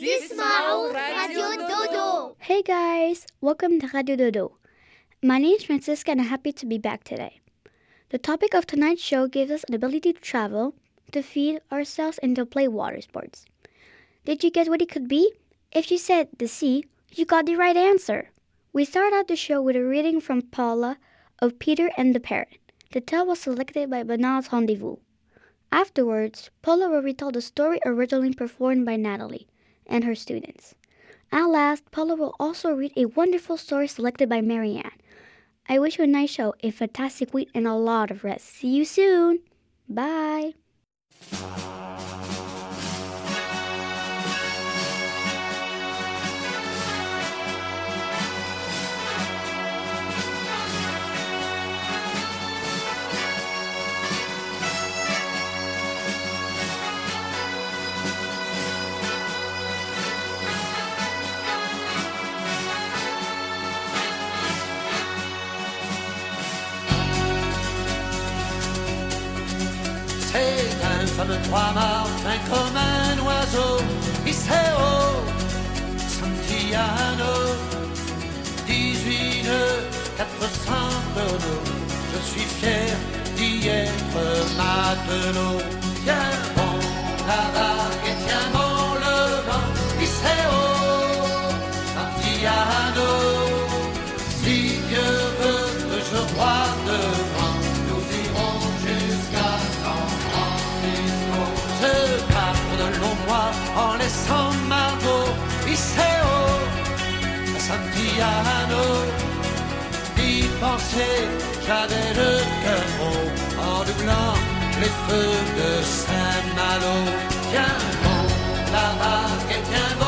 تسمعوا Radio Dodo. Hey guys, welcome to Radio Dodo. My name is Francisca and I'm happy to be back today. The topic of tonight's show gives us an ability to travel, to feed ourselves, and to play water sports. Did you guess what it could be? If you said the sea, you got the right answer. We start out the show with a reading from Paula of Peter and the Parrot. The tale was selected by Bernard's Rendezvous. Afterwards, Paula will retell the story originally performed by Natalie and her students. At last, Paula will also read a wonderful story selected by Marianne. I wish you a nice show, a fantastic week, and a lot of rest. See you soon. Bye. Fameux trois-mâts fin comme un oiseau. Iseo, Santiano, 18 nœuds, 400 tonneaux. Je suis fier d'y être matelot. Tiens bon la J'avais le cœur gros en doublant les feux de Saint-Malo. Tiens bon la vague et tiens bon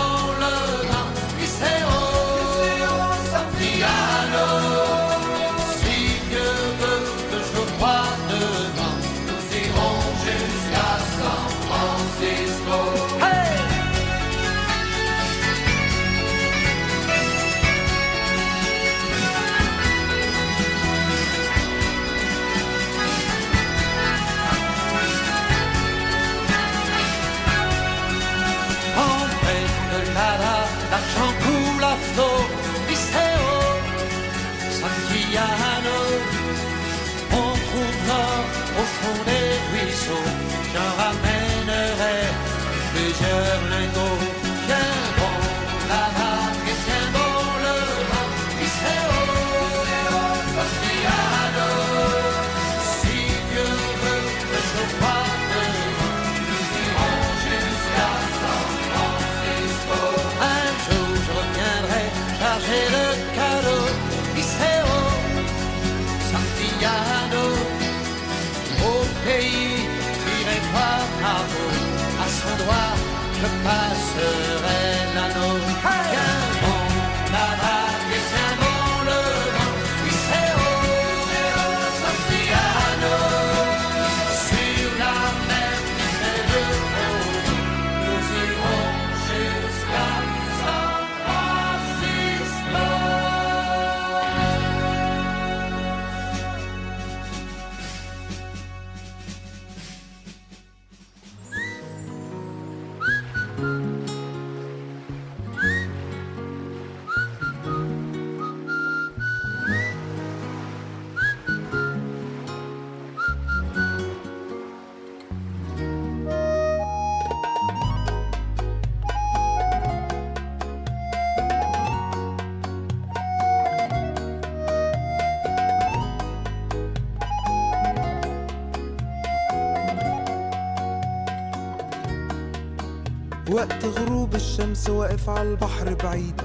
وقت غروب الشمس واقف على البحر بعيد.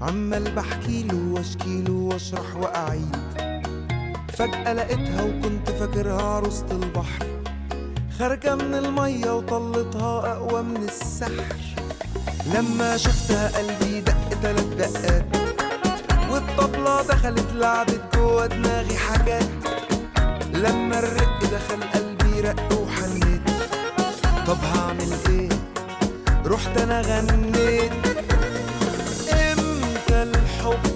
عمال بحكيله واشكيله واشرح وأعيد. فجأة لقيتها وكنت فاكرها عروسة البحر. خارجة من المية وطلتها أقوى من السحر. لما شفتها قلبي دق تلات دقات. والطبلة دخلت لعبت جوا دماغي حاجات. لما الرق دخل قلبي رق وحنيت. طب هعمل إيه؟ رحت أنا غنيت. إمتى الحب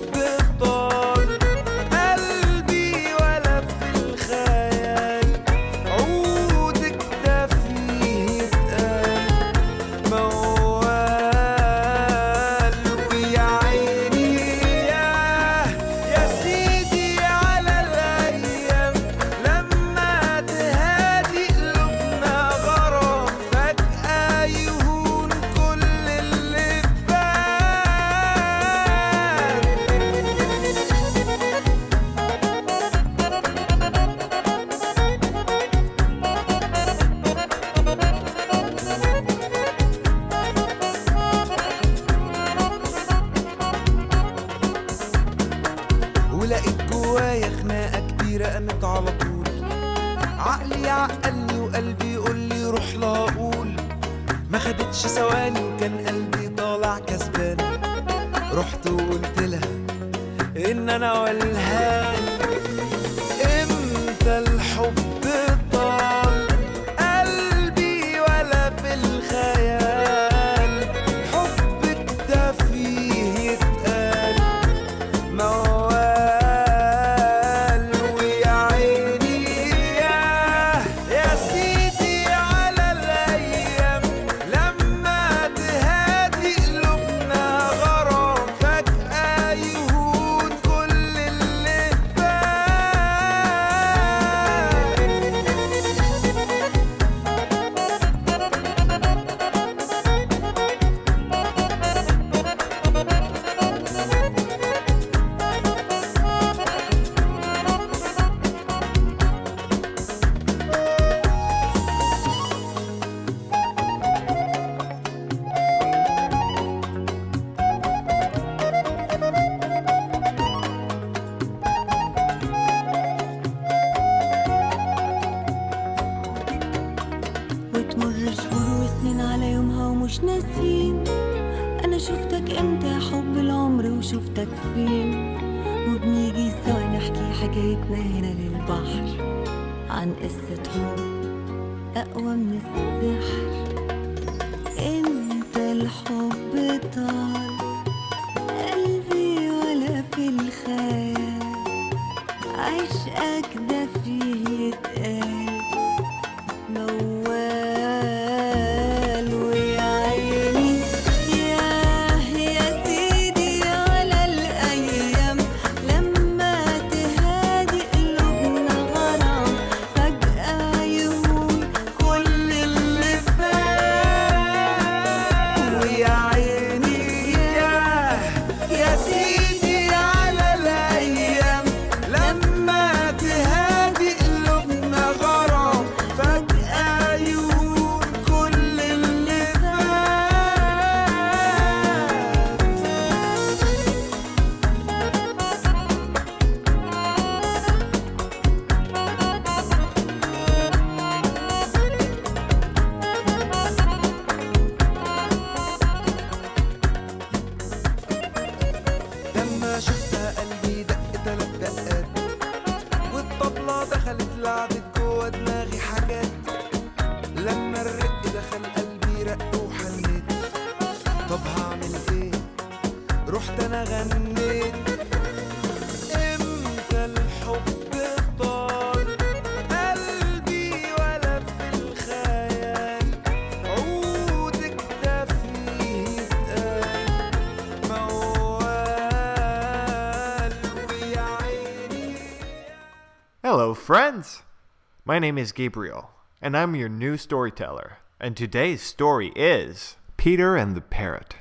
My name is Gabriel, and I'm your new storyteller. And today's story is Peter and the Parrot.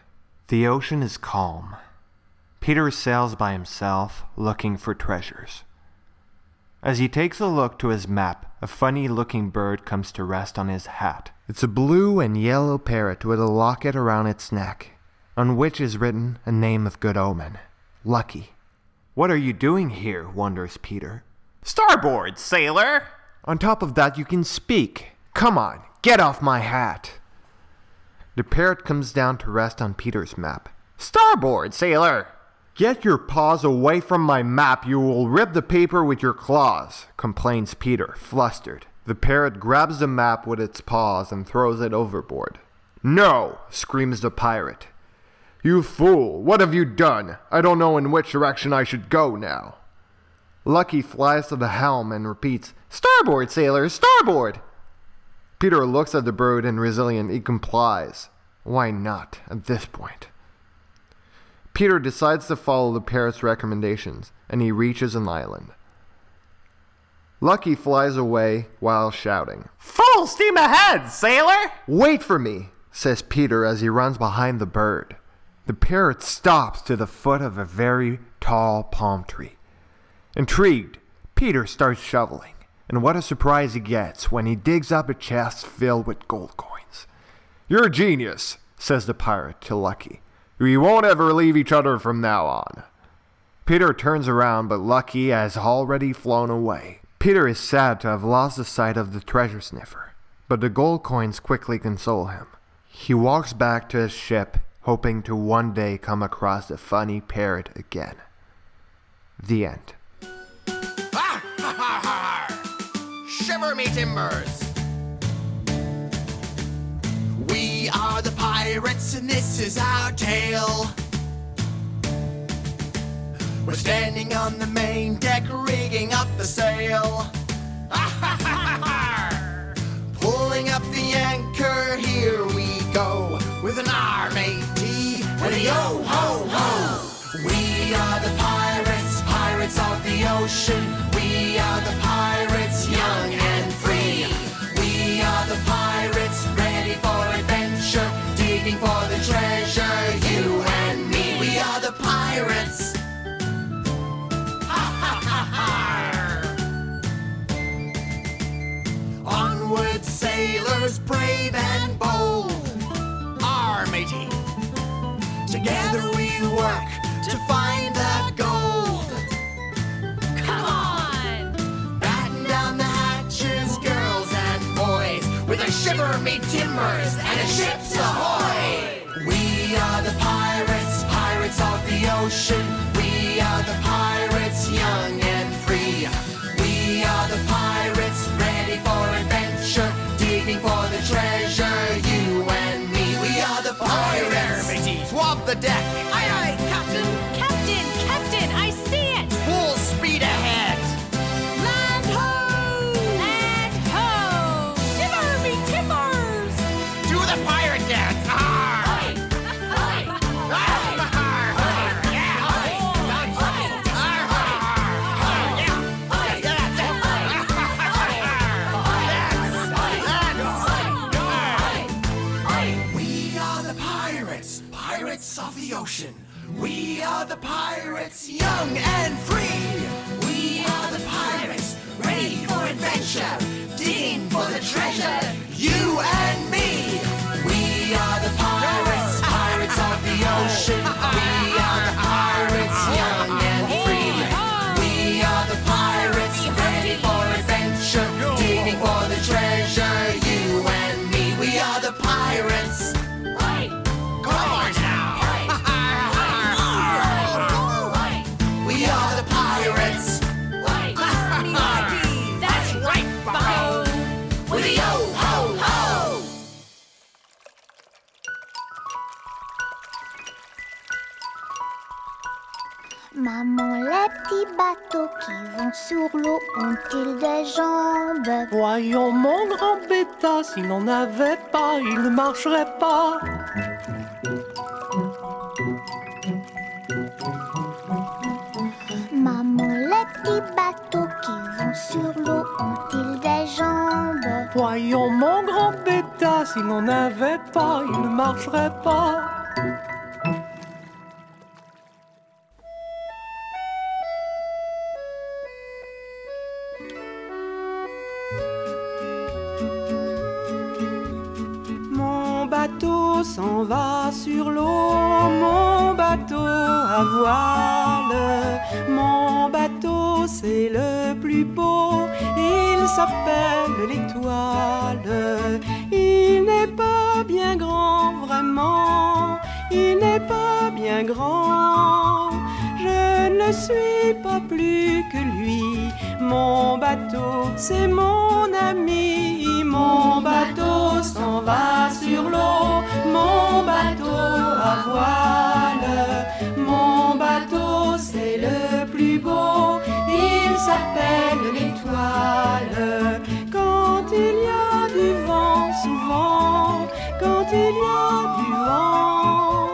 The ocean is calm. Peter sails by himself, looking for treasures. As he takes a look to his map, a funny looking bird comes to rest on his hat. It's a blue and yellow parrot with a locket around its neck, on which is written a name of good omen Lucky. What are you doing here? wonders Peter. Starboard, sailor! On top of that, you can speak. Come on, get off my hat. The parrot comes down to rest on Peter's map. Starboard, sailor! Get your paws away from my map, you will rip the paper with your claws, complains Peter, flustered. The parrot grabs the map with its paws and throws it overboard. No, screams the pirate. You fool, what have you done? I don't know in which direction I should go now. Lucky flies to the helm and repeats, Starboard, sailor, starboard! Peter looks at the bird and resilient he complies. Why not at this point? Peter decides to follow the parrot's recommendations and he reaches an island. Lucky flies away while shouting, Full steam ahead, sailor! Wait for me, says Peter as he runs behind the bird. The parrot stops to the foot of a very tall palm tree. Intrigued, Peter starts shoveling, and what a surprise he gets when he digs up a chest filled with gold coins. You're a genius, says the pirate to Lucky. We won't ever leave each other from now on. Peter turns around, but Lucky has already flown away. Peter is sad to have lost the sight of the treasure sniffer, but the gold coins quickly console him. He walks back to his ship, hoping to one day come across the funny parrot again. The end. Shiver me timbers! We are the pirates, and this is our tale. We're standing on the main deck, rigging up the sail. Pulling up the anchor, here we go, with an R-A-T and a yo-ho-ho. We are the pirates, pirates of the ocean. We are the pirates, young adventure, digging for the treasure, you and me. We are the pirates. Onward, sailors, brave and bold. Our matey. Together we work to find that gold. Shiver me timbers and a ship's ahoy! We are the pirates, pirates of the ocean. We are the pirates, young and free. We are the pirates, ready for adventure, digging for the treasure, you and me. We are the pirates. Swab the deck. Pirates, of the ocean. We are the pirates, young and free. We are the pirates, ready for adventure, digging for the treasure, you and me. Maman, les petits bateaux qui vont sur l'eau ont-ils des jambes? Voyons mon grand bêta, s'il n'en avait pas, il ne marcherait pas. Maman, les petits bateaux qui vont sur l'eau ont-ils des jambes? Voyons mon grand bêta, s'il n'en avait pas, il ne marcherait pas. S'en va sur l'eau, mon bateau à voile. Mon bateau, c'est le plus beau, il s'appelle l'étoile. Il n'est pas bien grand, vraiment, il n'est pas bien grand. Je ne suis pas plus que lui. Mon bateau, c'est mon ami. Mon bateau s'en va sur l'eau. Mon bateau à voile. Mon bateau, c'est le plus beau. Il s'appelle l'étoile. Quand il y a du vent, souvent, quand il y a du vent,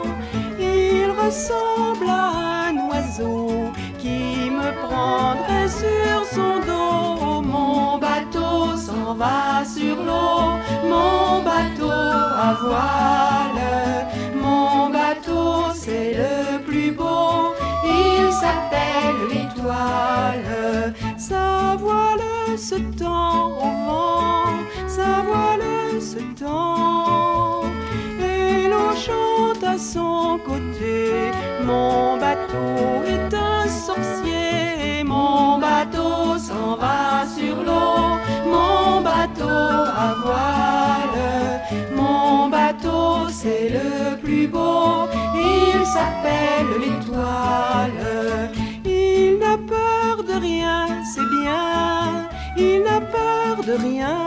il ressemble à un oiseau sur son dos. Mon bateau s'en va sur l'eau, mon bateau à voile. Mon bateau, c'est le plus beau, il s'appelle l'étoile. Sa voile se tend au vent, sa voile se tend. Et l'on chante à son côté. Mon bateau est un sorcier. Mon bateau s'en va sur l'eau. Mon bateau à voile. Mon bateau, c'est le plus beau. Il s'appelle l'étoile. Il n'a peur de rien, c'est bien. Il n'a peur de rien.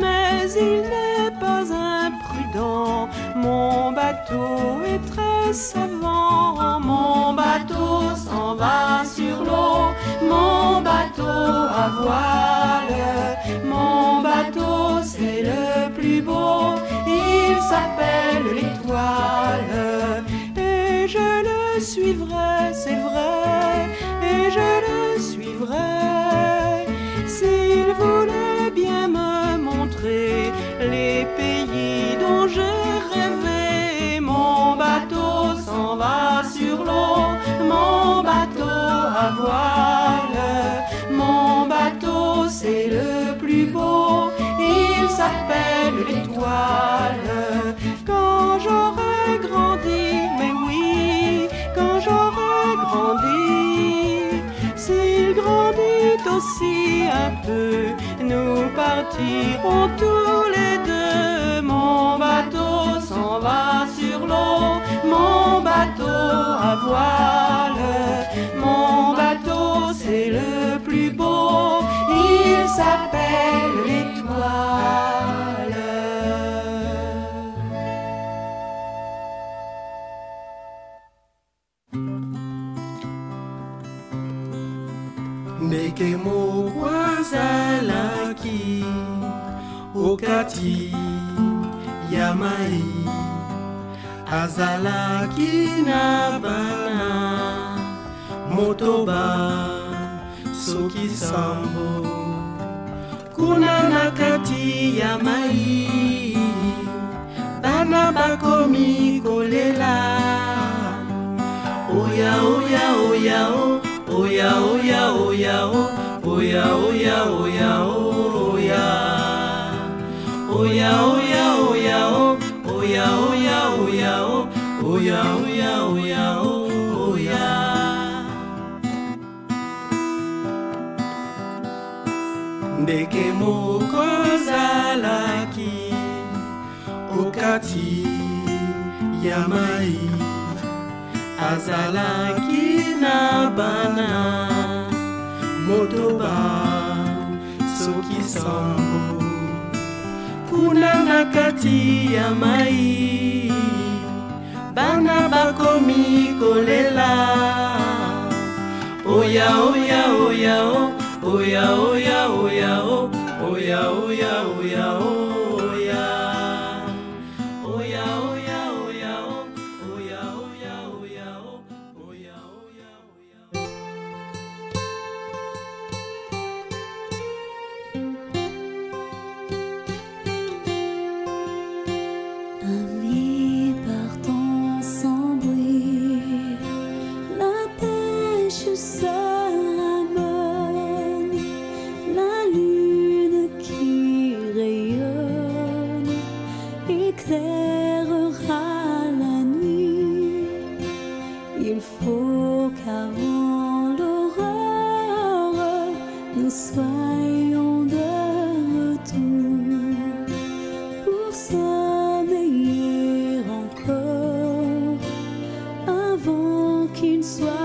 Mais il n'est pas imprudent. Mon bateau est très savant. Mon bateau s'en va sur l'eau. Mon bateau à voile. Mon bateau, c'est le plus beau. Il s'appelle l'étoile. Et je le suivrai, c'est vrai. nous partirons tous. Okati ya mai. Azalaki na bana motoba soki sambo. Kuna na kati ya mai bana bakomi kolela. Oya oya oya o oya oya oya o oya oya oya oya ndeke moko zalaki okati ya mai azalaki na bana. Motoba soki sambo kuna na kati ya mai. Bana bakomi kolela oya oya oya o. Oya oya oya o. Oya oya oya oya avant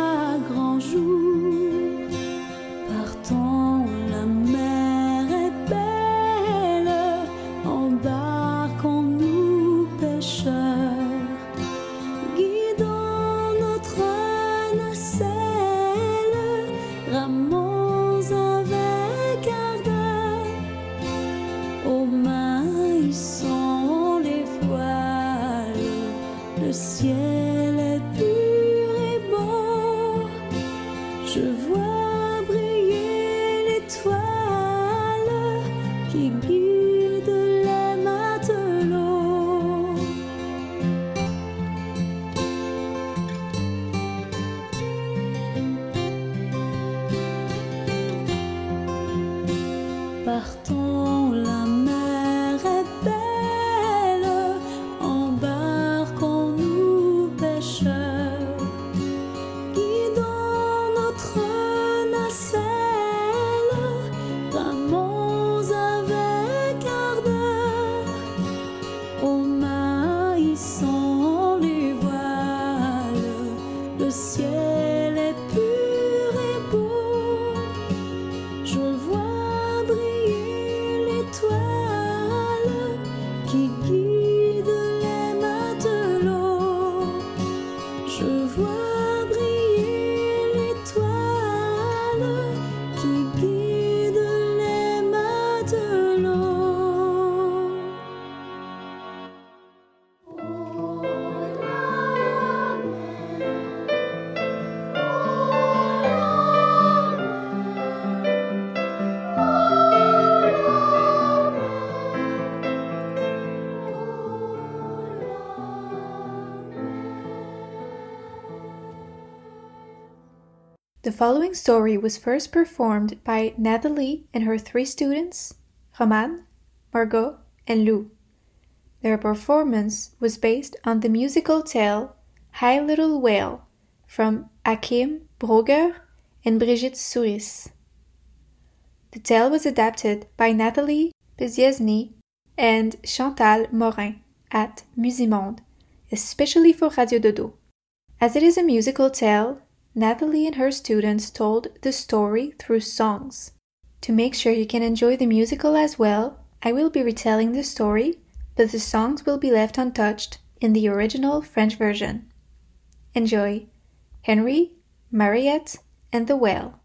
following story was first performed by Nathalie and her three students, Roman, Margot, and Lou. Their performance was based on the musical tale Hi Little Whale from Akim Brogger and Brigitte Souris. The tale was adapted by Nathalie Beziesny and Chantal Morin at Musimonde, especially for Radio Dodo. As it is a musical tale, Nathalie and her students told the story through songs. To make sure you can enjoy the musical as well, I will be retelling the story, but the songs will be left untouched in the original French version. Enjoy Henry, Mariette, and the Whale.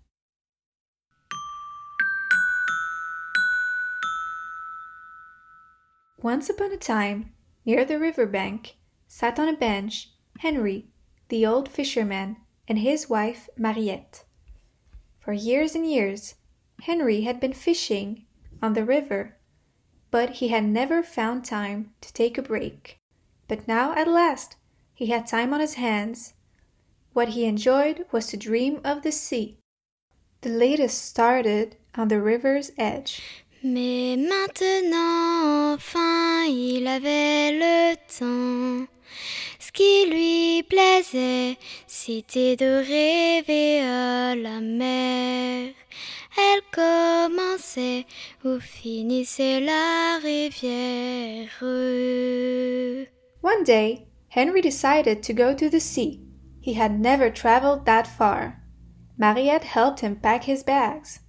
Once upon a time, near the river bank, sat on a bench Henry, the old fisherman, and his wife Mariette. For years and years, Henry had been fishing on the river, but he had never found time to take a break. But now at last he had time on his hands. What he enjoyed was to dream of the sea. The latest started on the river's edge. Mais maintenant, enfin, il avait le temps. Ce qui lui plaisait, c'était de rêver à la mer. Elle commençait où finissait la rivière. One day, Henry decided to go to the sea. He had never traveled that far. Mariette helped him pack his bags.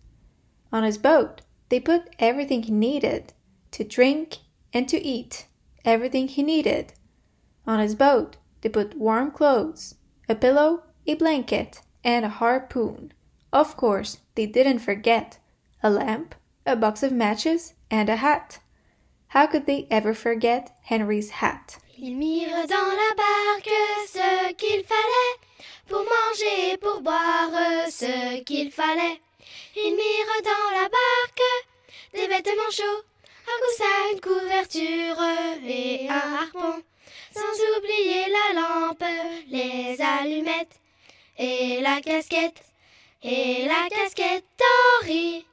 On his boat, they put everything he needed to drink and to eat, everything he needed. On his boat, they put warm clothes, a pillow, a blanket, and a harpoon. Of course, they didn't forget a lamp, a box of matches, and a hat. How could they ever forget Henry's hat? Ils mirent dans la barque ce qu'il fallait pour manger, pour boire ce qu'il fallait. Ils mirent dans la barque des vêtements chauds, un coussin, une couverture et un harpon. Sans oublier la lampe, les allumettes et la casquette, et la casquette d'Henri.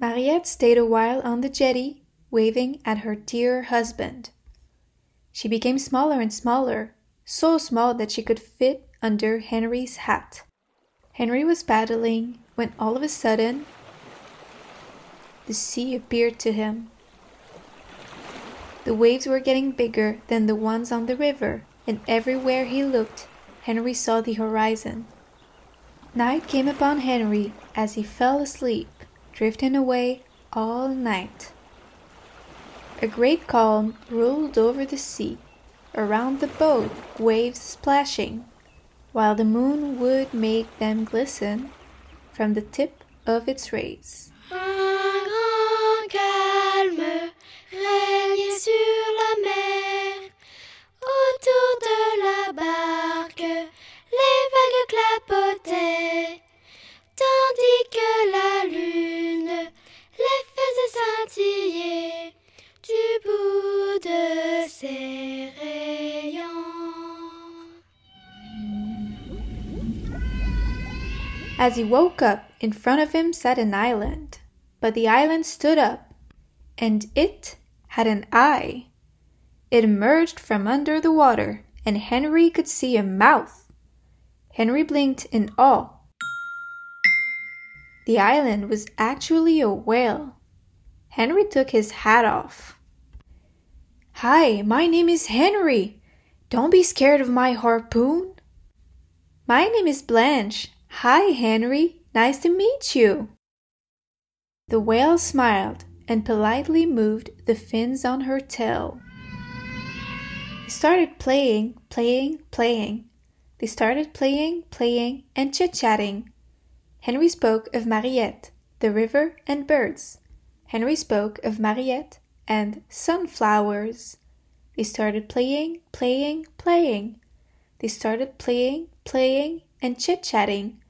Mariette stayed a while on the jetty, waving at her dear husband. She became smaller and smaller, so small that she could fit under Henry's hat. Henry was paddling when all of a sudden the sea appeared to him. The waves were getting bigger than the ones on the river, and everywhere he looked, Henry saw the horizon. Night came upon Henry as he fell asleep, drifting away all night. A great calm ruled over the sea, around the boat waves splashing, while the moon would make them glisten from the tip of its rays. Sur la mer. Autour de la barque, les vagues clapotaient, tandis que la lune les faisait scintiller du bout de ses rayons. As he woke up, in front of him sat an island. But the island stood up, and it had an eye. It emerged from under the water, and Henry could see a mouth. Henry blinked in awe. The island was actually a whale. Henry took his hat off. Hi, my name is Henry. Don't be scared of my harpoon. My name is Blanche. Hi, Henry. Nice to meet you. The whale smiled and politely moved the fins on her tail. They started playing, playing, playing. They started playing, playing, and chit chatting. Henry spoke of Mariette, the river, and birds. Henry spoke of Mariette and sunflowers. They started playing, playing, playing. They started playing, playing, and chit chatting.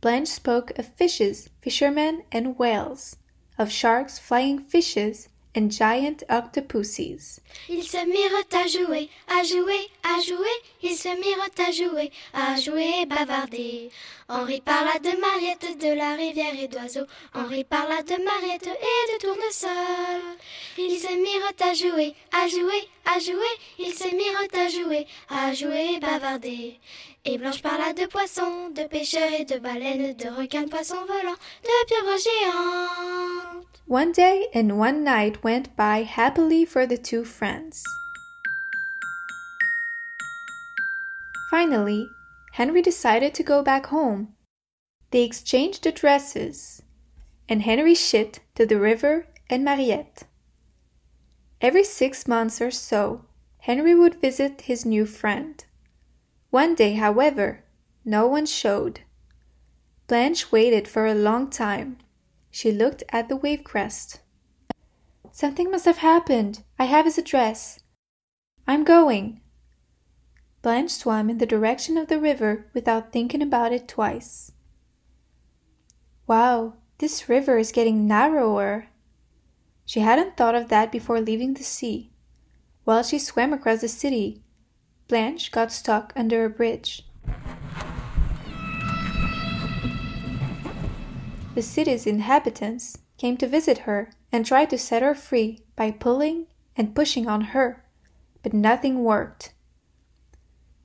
Blanche spoke of fishes, fishermen, and whales, of sharks, flying fishes, and giant octopuses. Ils se mirent à jouer, à jouer, à jouer. Ils se mirent à jouer, à jouer et bavarder. Henri parla de Mariette, de la rivière et d'oiseaux. Henri parla de Mariette et de tournesol. Ils se mirent à jouer, à jouer, à jouer. Ils se mirent à jouer, à jouer bavarder. Et Blanche parla de poissons, de pêcheurs et de baleines, de requins, de poissons volants, de pieuvres géantes. One day and one night went by happily for the two friends. Finally, Henry decided to go back home. They exchanged addresses, and Henry shipped to the river and Mariette. Every six months or so, Henry would visit his new friend. One day, however, no one showed. Blanche waited for a long time. She looked at the wave crest. Something must have happened. I have his address. I'm going. Blanche swam in the direction of the river without thinking about it twice. Wow, this river is getting narrower. She hadn't thought of that before leaving the sea. While she swam across the city, Blanche got stuck under a bridge. The city's inhabitants came to visit her and tried to set her free by pulling and pushing on her, but nothing worked.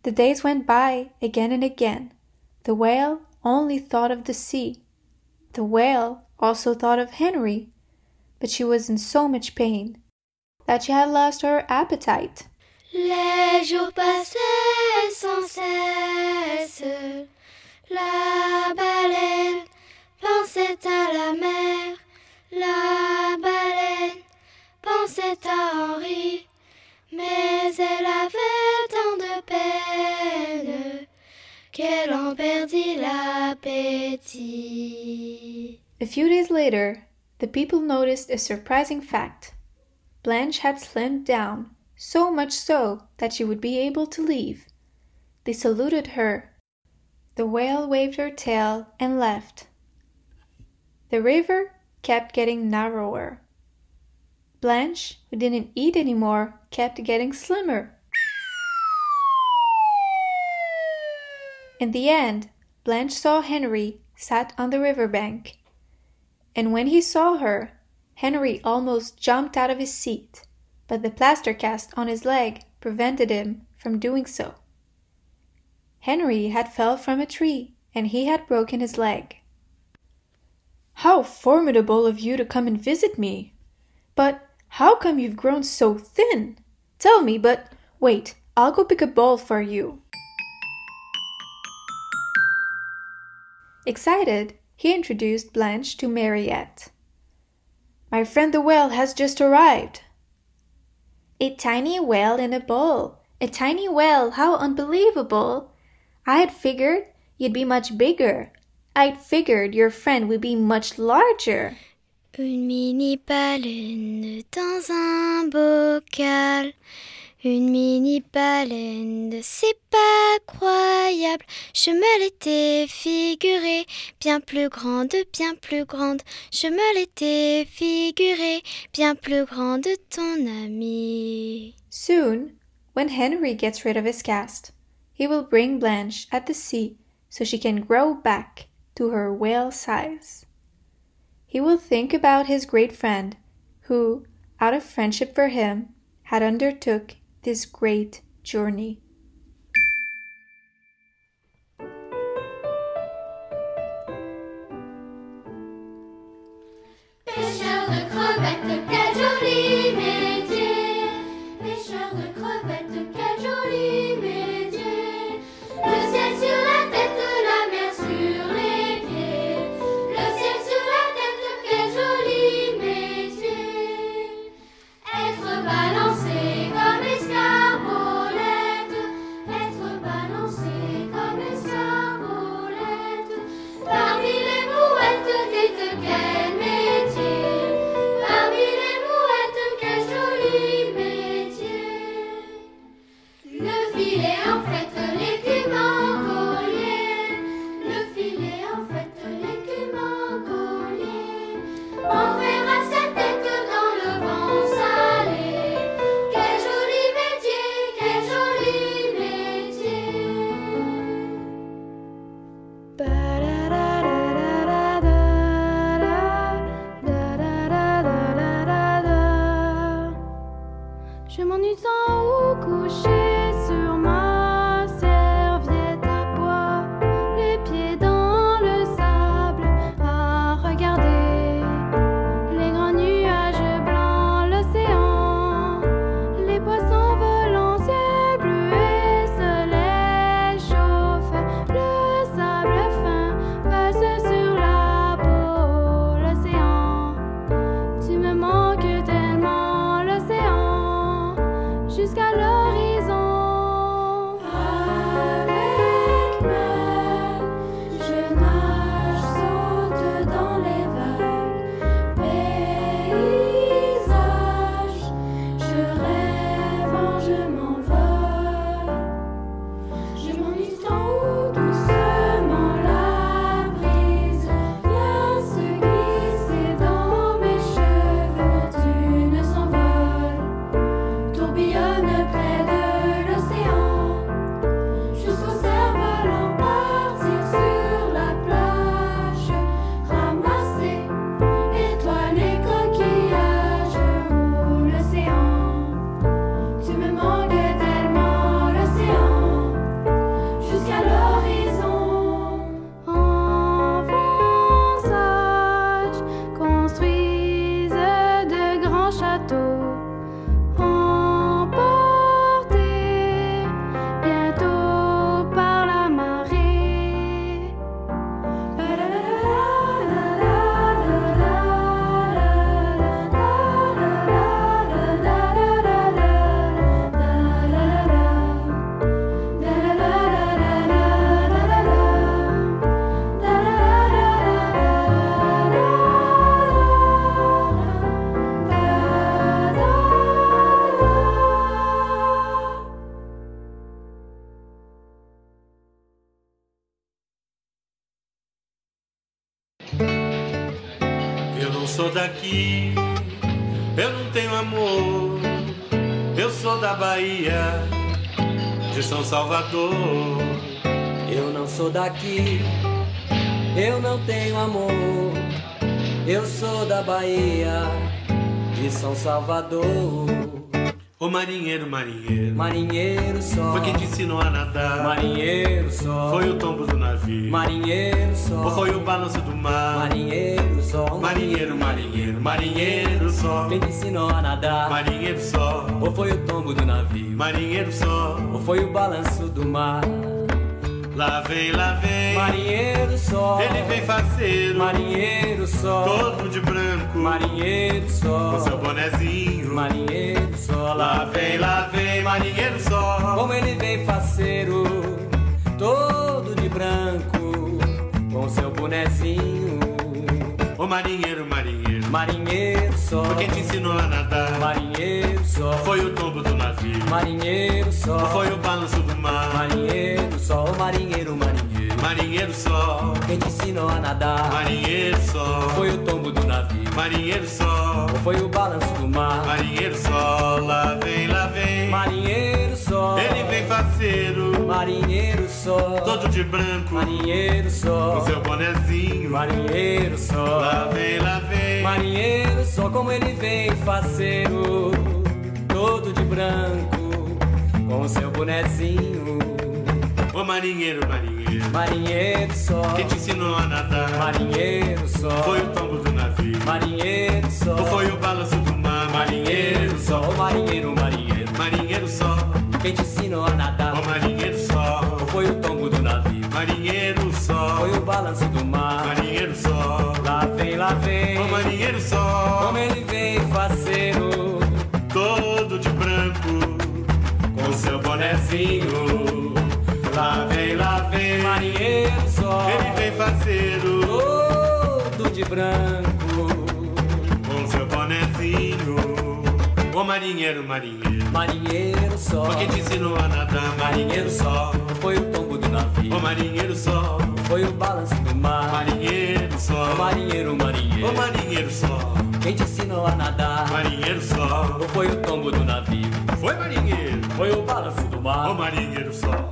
The days went by again and again. The whale only thought of the sea. The whale also thought of Henry, but she was in so much pain that she had lost her appetite. Les jours passaient sans cesse. La baleine pensait à la mer. La baleine pensait à Henri. Mais elle avait tant de peine qu'elle en perdit l'appétit. A few days later, the people noticed a surprising fact. Blanche had slimmed down, so much so that she would be able to leave. They saluted her. The whale waved her tail and left. The river kept getting narrower. Blanche, who didn't eat anymore, kept getting slimmer. In the end, Blanche saw Henry sat on the river bank. And when he saw her, Henry almost jumped out of his seat, but the plaster cast on his leg prevented him from doing so. Henry had fell from a tree and he had broken his leg. How formidable of you to come and visit me! But how come you've grown so thin? Tell me, but wait, I'll go pick a ball for you. Excited, he introduced Blanche to Mariette. My friend the whale has just arrived. A tiny whale in a bowl. A tiny whale, how unbelievable! I had figured you'd be much bigger. I'd figured your friend would be much larger. Une mini baleine dans un bocal. Une mini baleine, c'est pas croyable. Je me l'étais figurée, bien plus grande, bien plus grande. Je me l'étais figurée, bien plus grande, ton ami. Soon, when Henry gets rid of his cast, he will bring Blanche at the sea so she can grow back to her whale size. He will think about his great friend, who, out of friendship for him, had undertook this great journey. Daqui, eu não tenho amor. Eu sou da Bahia, de São Salvador. Ô marinheiro, marinheiro. Marinheiro só. Foi quem te ensinou a nadar. Marinheiro só. Foi o tombo do navio. Marinheiro só. Ou foi o balanço do mar. Marinheiro só. Marinheiro, marinheiro, marinheiro só. Quem te ensinou a nadar. Marinheiro só. Ou foi o tombo do navio. Marinheiro só. Ou foi o balanço do mar. Lá vem, lá vem. Marinheiro só. Ele vem faceiro. Marinheiro só. Todo de branco. Marinheiro só. Com seu bonezinho. Marinheiro só. Lá vem, lá vem. Marinheiro só. Como ele vem faceiro. Todo de branco. Com seu bonezinho. Ô marinheiro, marinheiro. Marinheiro só. Foi quem te ensinou a nadar. Marinheiro só. Foi o tombo do navio. Marinheiro só. Ou foi o balanço do mar. Marinheiro só. Ô marinheiro, marinheiro. Marinheiro só. Quem te ensinou a nadar. Marinheiro só. Foi o tombo do navio. Marinheiro só. Ou foi o balanço do mar. Marinheiro só. Lá vem, lá vem. Marinheiro só. Ele vem faceiro. Marinheiro só. Todo de branco. Marinheiro só. Com seu bonezinho. Marinheiro só. Lá vem, lá vem. Marinheiro só como ele vem faceiro. Todo de branco. Com seu bonezinho. Marinheiro, marinheiro. Marinheiro só. Quem te ensinou a nadar. Marinheiro só. Foi o tombo do navio. Marinheiro só. Ou foi o balanço do mar. Marinheiro só. Marinheiro, marinheiro. Marinheiro só. Quem te ensinou a nadar. Ô marinheiro só. Ou foi o tombo do navio. Marinheiro só. Foi o balanço do mar. Marinheiro só. Lá vem, lá vem. Ô marinheiro só. Como ele vem faceiro. Todo de branco. Com seu bonezinho. Lá vem, lá vem. Marinheiro só. Ele vem faceiro. Todo de branco. Com seu bonezinho. Ô marinheiro, marinheiro. Marinheiro só. Foi quem te ensinou a nadar. Marinheiro só. Foi o tombo do navio. Ô marinheiro só. Foi o balanço do mar. Marinheiro só. Ô marinheiro, marinheiro. Ô marinheiro só. Quem te ensinou a nadar? Marinheiro só. Ou foi o tombo do navio? Foi marinheiro. Foi o balanço do mar. Ô marinheiro só.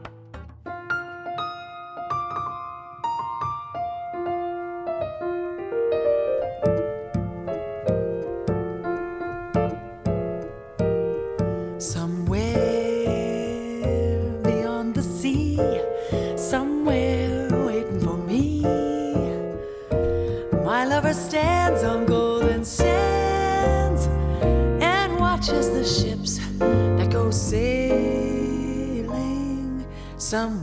some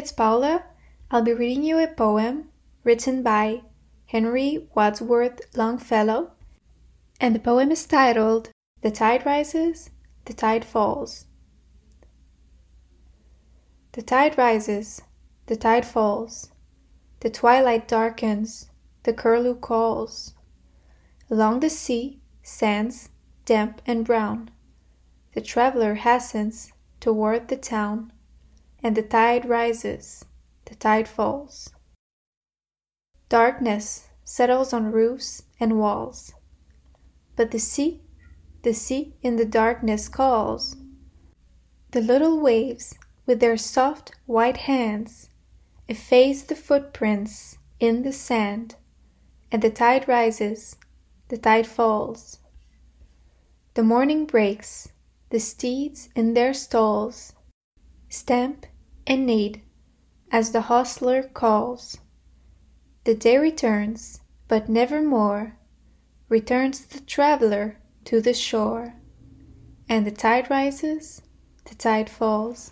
it's Paula. I'll be reading you a poem written by Henry Wadsworth Longfellow, and the poem is titled The Tide Rises, the Tide Falls. The tide rises, the tide falls, the twilight darkens, the curlew calls. Along the sea, sands damp and brown, the traveler hastens toward the town and the tide rises, the tide falls. Darkness settles on roofs and walls, but the sea, the sea in the darkness calls. The little waves, with their soft white hands, efface the footprints in the sand, and the tide rises, the tide falls. The morning breaks, the steeds in their stalls stamp and neigh as the hostler calls. The day returns, but nevermore returns the traveler to the shore, and the tide rises, the tide falls.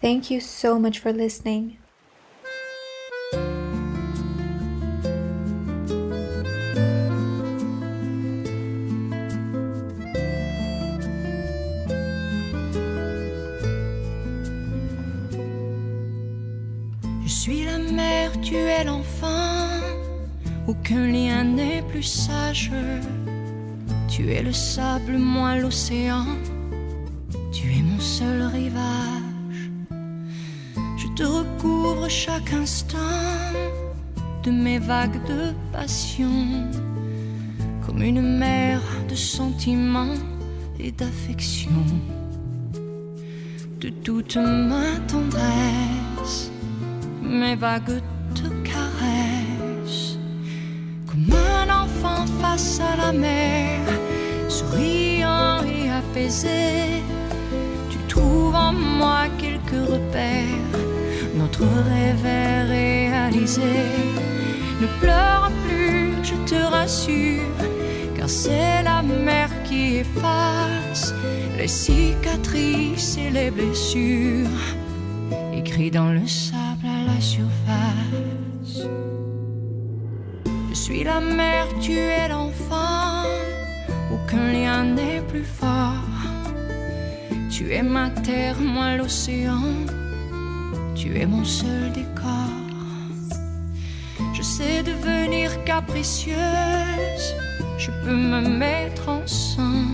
Thank you so much for listening. Je suis la mer, tu es l'enfant. Aucun lien n'est plus sage. Tu es le sable, moi l'océan. Tu es mon seul rivage. Je te recouvre chaque instant de mes vagues de passion. Comme une mer de sentiments et d'affection. De toute ma tendresse mes vagues te caressent comme un enfant face à la mer, souriant et apaisé. Tu trouves en moi quelques repères, notre rêve est réalisé. Ne pleure plus, je te rassure, car c'est la mer qui efface les cicatrices et les blessures écrit dans le sable suis la mer, tu es l'enfant, aucun lien n'est plus fort. Tu es ma terre, moi l'océan, tu es mon seul décor. Je sais devenir capricieuse, je peux me mettre en sang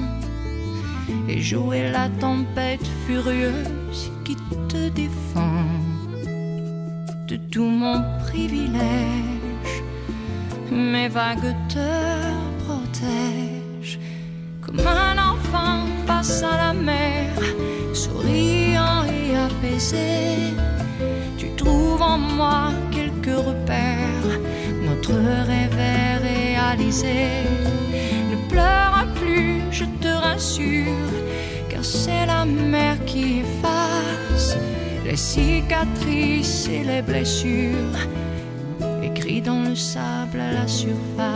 et jouer la tempête furieuse qui te défend de tout mon privilège. Mes vagues te protègent comme un enfant face à la mer, souriant et apaisé. Tu trouves en moi quelques repères, notre rêve est réalisé. Ne pleure plus, je te rassure, car c'est la mer qui efface les cicatrices et les blessures, dans le sable à la surface.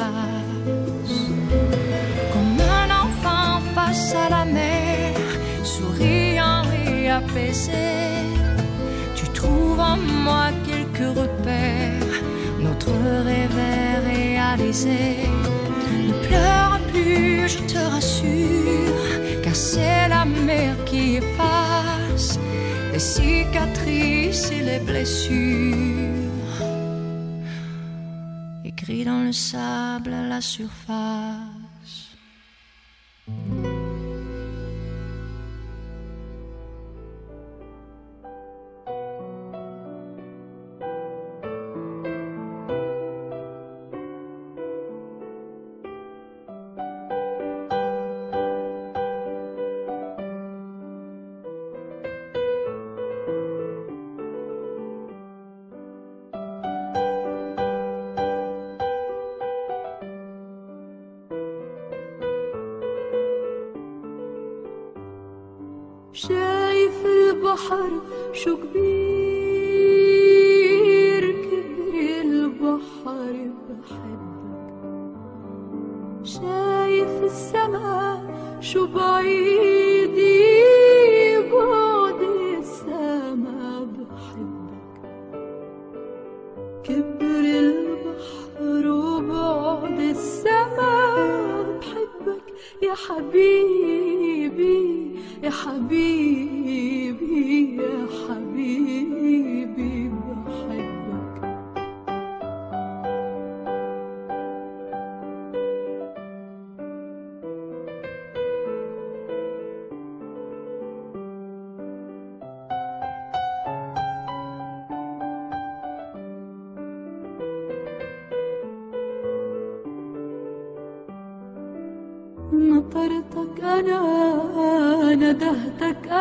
Comme un enfant face à la mer, souriant et apaisé, tu trouves en moi quelques repères. Notre rêve est réalisé. Ne pleure plus, je te rassure, car c'est la mer qui efface les cicatrices et les blessures dans le sable à la surface. البحر شو كبير كبير البحر بحبك. شايف السما شو بعيد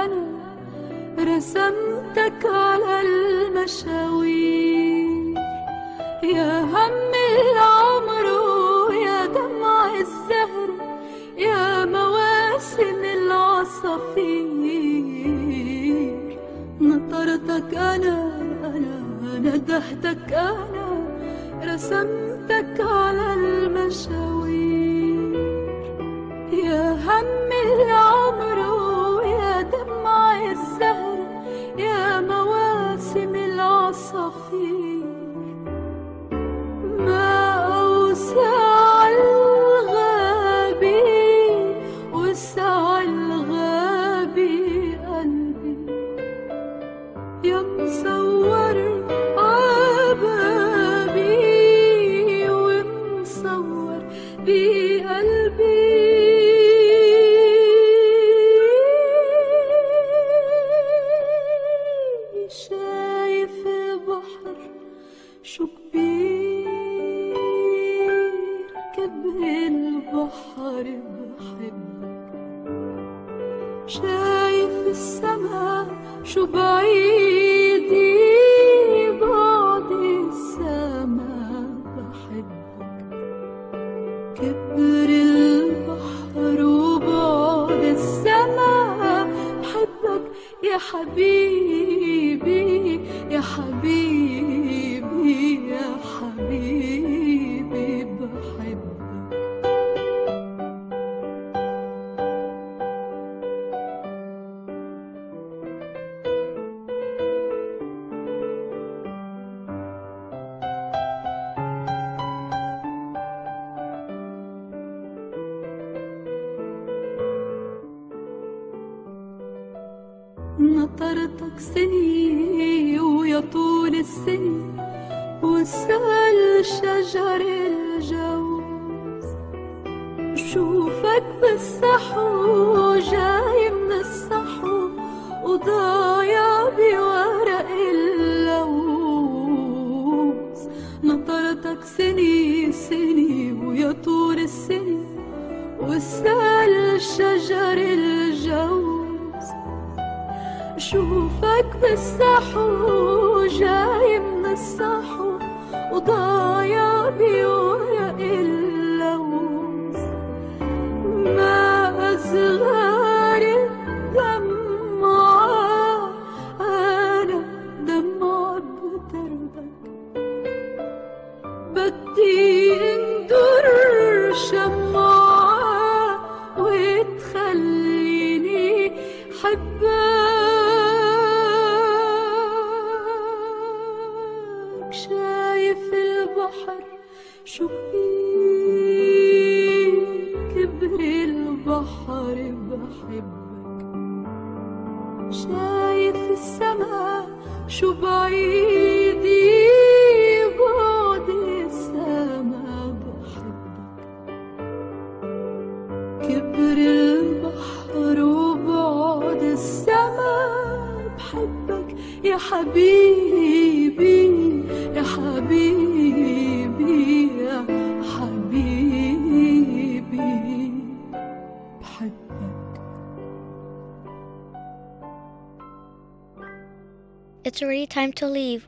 أنا رسمتك على المشاوير يا هم العمر يا دمع الزهر يا مواسم العصافير. نطرتك أنا أنا ندهتك أنا. رسمتك بقلبي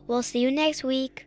We'll see you next week.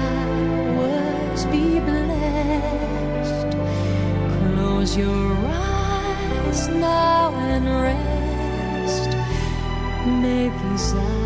your rise now and rest. May these eyes.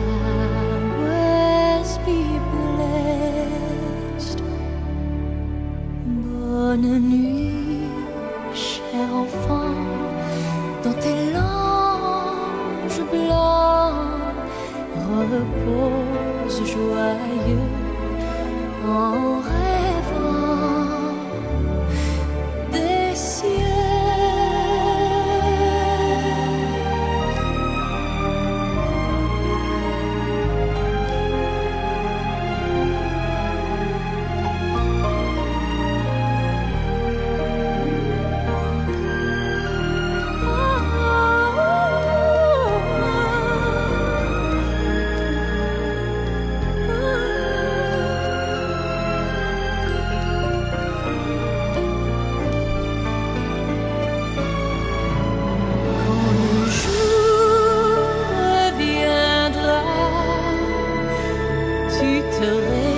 tu te.